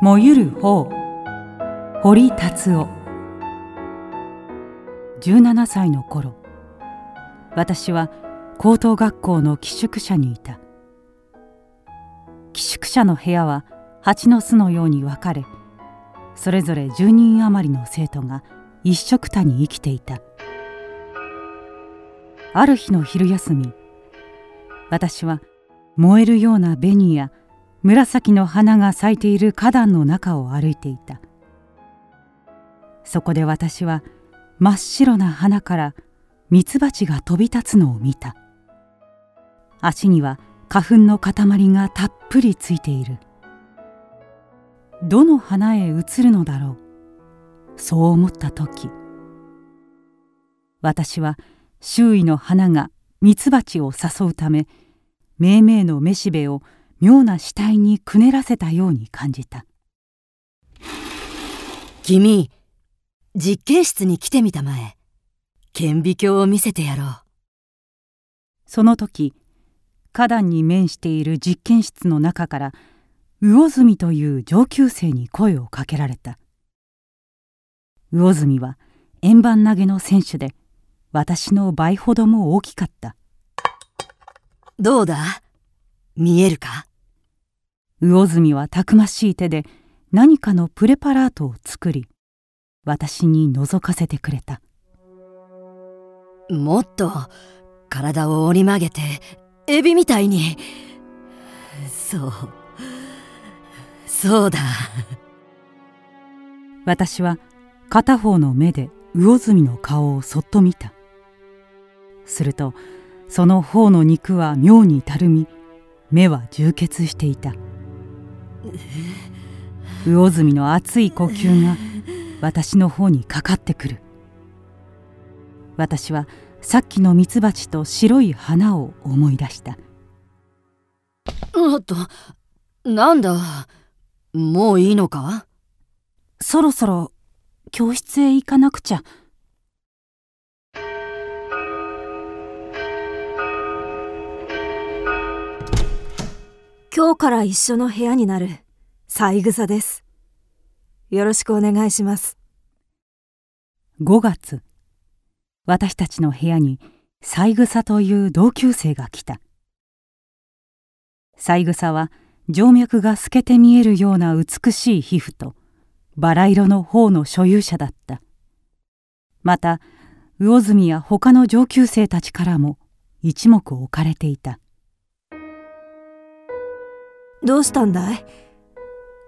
もゆる方。堀達夫。17歳の頃。私は高等学校の寄宿舎にいた。寄宿舎の部屋は蜂の巣のように分かれそれぞれ10人余りの生徒が一緒くたに生きていた。ある日の昼休み私は燃えるような紅や紫の花が咲いている花壇の中を歩いていた。そこで私は真っ白な花からミツバチが飛び立つのを見た。足には花粉の塊がたっぷりついている。どの花へ移るのだろう？そう思った時私は周囲の花がミツバチを誘うためめいめいのめしべを妙な死体にくねらせたように感じた。君実験室に来てみたまえ。顕微鏡を見せてやろう。その時花壇に面している実験室の中から魚住という上級生に声をかけられた。魚住は円盤投げの選手で私の倍ほども大きかった。どうだ？見えるか？魚住はたくましい手で何かのプレパラートを作り私に覗かせてくれた。もっと体を折り曲げてエビみたいに。そう。そうだ。私は片方の目で魚住の顔をそっと見た。するとその方の肉は妙にたるみ目は充血していた魚住の熱い呼吸が私の方にかかってくる。私はさっきのミツバチと白い花を思い出した。おっとなんだ？もういいのか？そろそろ教室へ行かなくちゃ。今日から一緒の部屋になる三枝です。よろしくお願いします。5月、私たちの部屋に三枝という同級生が来た。三枝は静脈が透けて見えるような美しい皮膚とバラ色の頬の所有者だった。また、魚住や他の上級生たちからも一目置かれていた。どうしたんだい？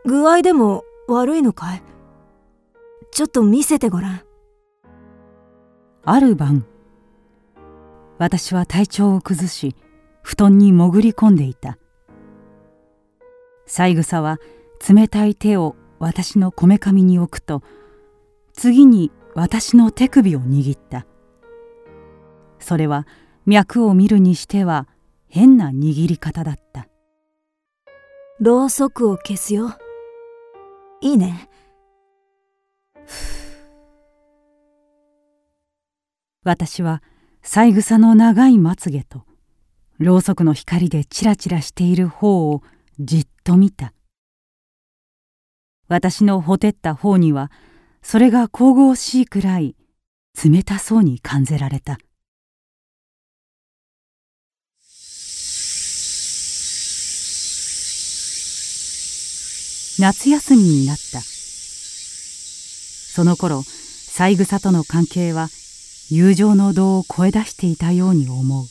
具合でも悪いのかい？ちょっと見せてごらん。ある晩、私は体調を崩し、布団に潜り込んでいた。三枝は冷たい手を私のこめかみに置くと、次に私の手首を握った。それは脈を見るにしては変な握り方だった。ろうそくを消すよ。いいね。私は三枝の長いまつげとろうそくの光でチラチラしている方をじっと見た私のほてった方にはそれが神々しいくらい冷たそうに感じられた夏休みになった。その頃三枝との関係は友情の度を超え出していたように思う。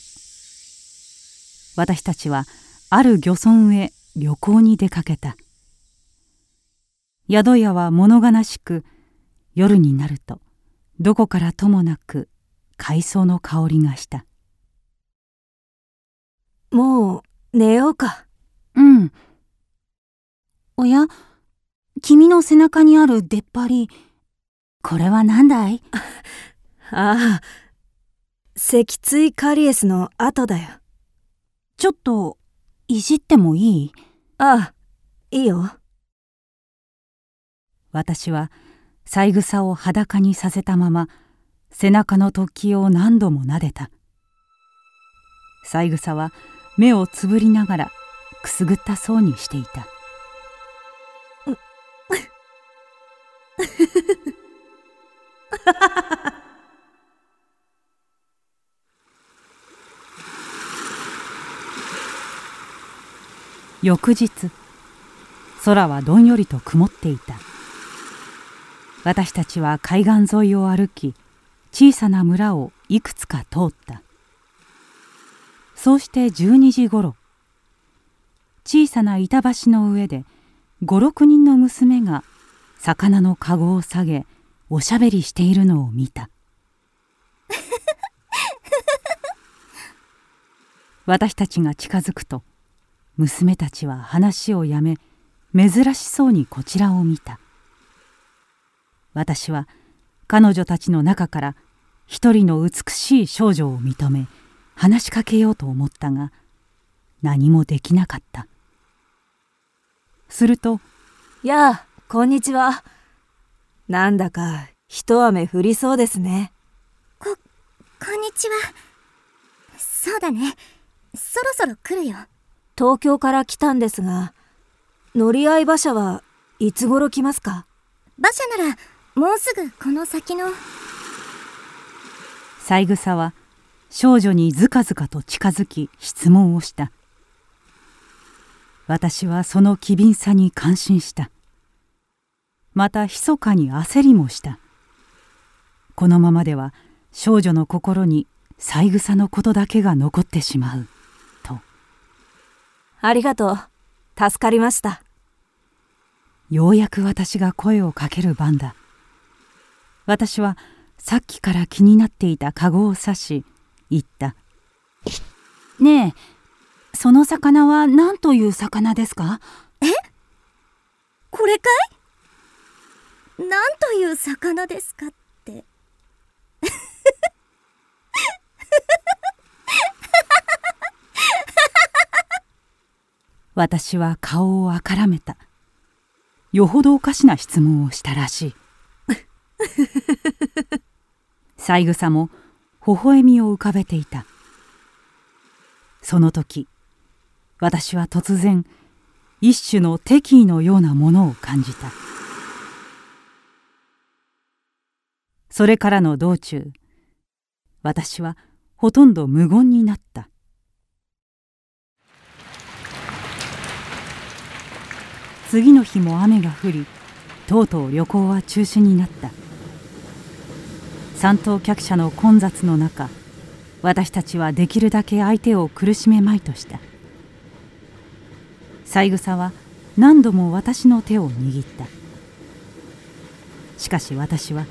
私たちはある漁村へ旅行に出かけた。宿屋は物悲しく夜になるとどこからともなく海藻の香りがした。もう寝ようか。うんおや君の背中にある出っ張り、これは何だい？ああ、脊椎カリエスの跡だよ。ちょっと、いじってもいい？ああ、いいよ。私は、三枝を裸にさせたまま、背中の突起を何度も撫でた。三枝は目をつぶりながらくすぐったそうにしていた。翌日空はどんよりと曇っていた。私たちは海岸沿いを歩き小さな村をいくつか通った。そうして12時ごろ小さな板橋の上で56人の娘が魚のかごを下げおしゃべりしているのを見た。私たちが近づくと娘たちは話をやめ珍しそうにこちらを見た。私は彼女たちの中から一人の美しい少女を認め話しかけようと思ったが何もできなかった。すると「やあこんにちは」なんだか一雨降りそうですね。ここんにちは。そうだね。そろそろ来るよ。東京から来たんですが乗り合い馬車はいつ頃来ますか？馬車ならもうすぐこの先の。三枝は少女にずかずかと近づき質問をした。私はその機敏さに感心したまた密かに焦りもしたこのままでは少女の心に三枝のことだけが残ってしまうありがとう。助かりました。ようやく私が声をかける番だ。私はさっきから気になっていたカゴを指し、言った。ねえ、その魚は何という魚ですか？え？これかい？何という魚ですかって。私は顔をあからめた。よほどおかしな質問をしたらしい。三枝も微笑みを浮かべていた。その時私は突然一種の敵意のようなものを感じた。それからの道中私はほとんど無言になった。次の日も雨が降りとうとう旅行は中止になった。三等客車の混雑の中私たちはできるだけ相手を苦しめまいとした。三枝は何度も私の手を握った。しかし私は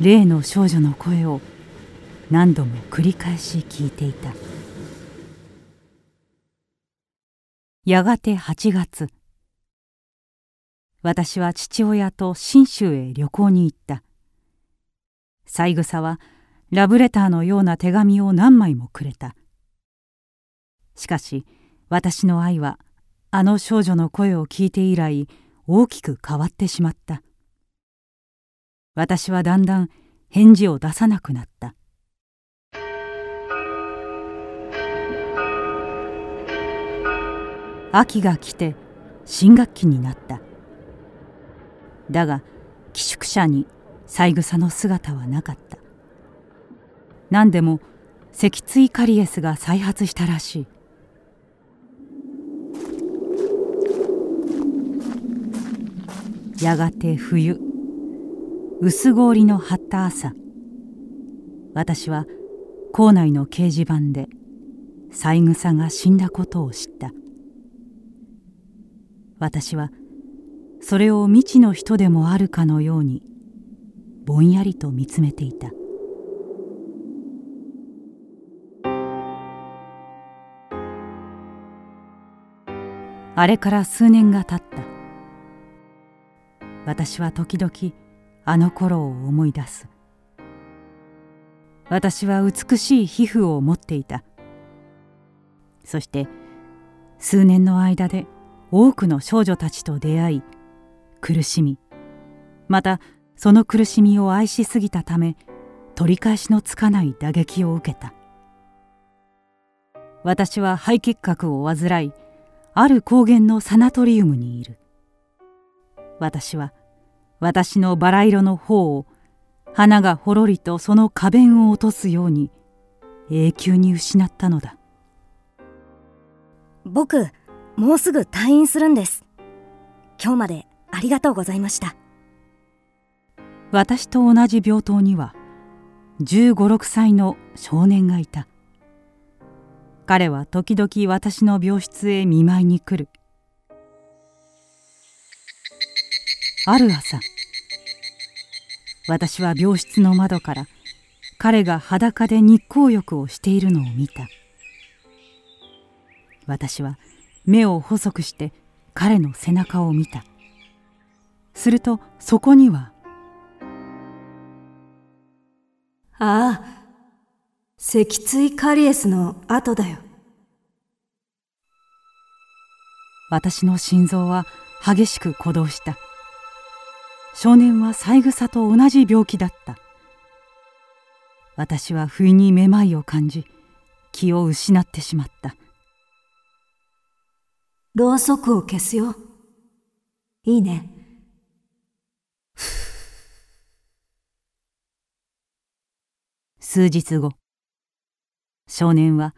例の少女の声を何度も繰り返し聞いていた。やがて8月私は父親と信州へ旅行に行った。三枝はラブレターのような手紙を何枚もくれた。しかし私の愛はあの少女の声を聞いて以来大きく変わってしまった。私はだんだん返事を出さなくなった。秋が来て新学期になった。だが寄宿舎に三枝の姿はなかった。何でも脊椎カリエスが再発したらしい。やがて冬。薄氷の張った朝。私は校内の掲示板で三枝が死んだことを知った。私はそれを未知の人でもあるかのようにぼんやりと見つめていた。あれから数年が経った。私は時々あの頃を思い出す。私は美しい皮膚を持っていた。そして数年の間で多くの少女たちと出会い苦しみ。またその苦しみを愛しすぎたため取り返しのつかない打撃を受けた。私は肺結核を患いある高原のサナトリウムにいる。私は私のバラ色の方を花がほろりとその花弁を落とすように永久に失ったのだ。僕もうすぐ退院するんです。今日までありがとうございました。私と同じ病棟には1 5 6歳の少年がいた。彼は時々私の病室へ見舞いに来るある朝私は病室の窓から彼が裸で日光浴をしているのを見た。私は目を細くして彼の背中を見た。するとそこにはああ脊椎カリエスの跡だよ。私の心臓は激しく鼓動した少年は三枝と同じ病気だった。私は不意にめまいを感じ気を失ってしまった。ろうそくを消すよ。いいね。数日後少年は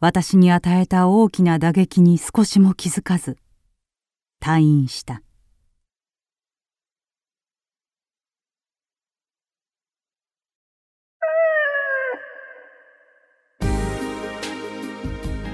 私に与えた大きな打撃に少しも気づかず退院した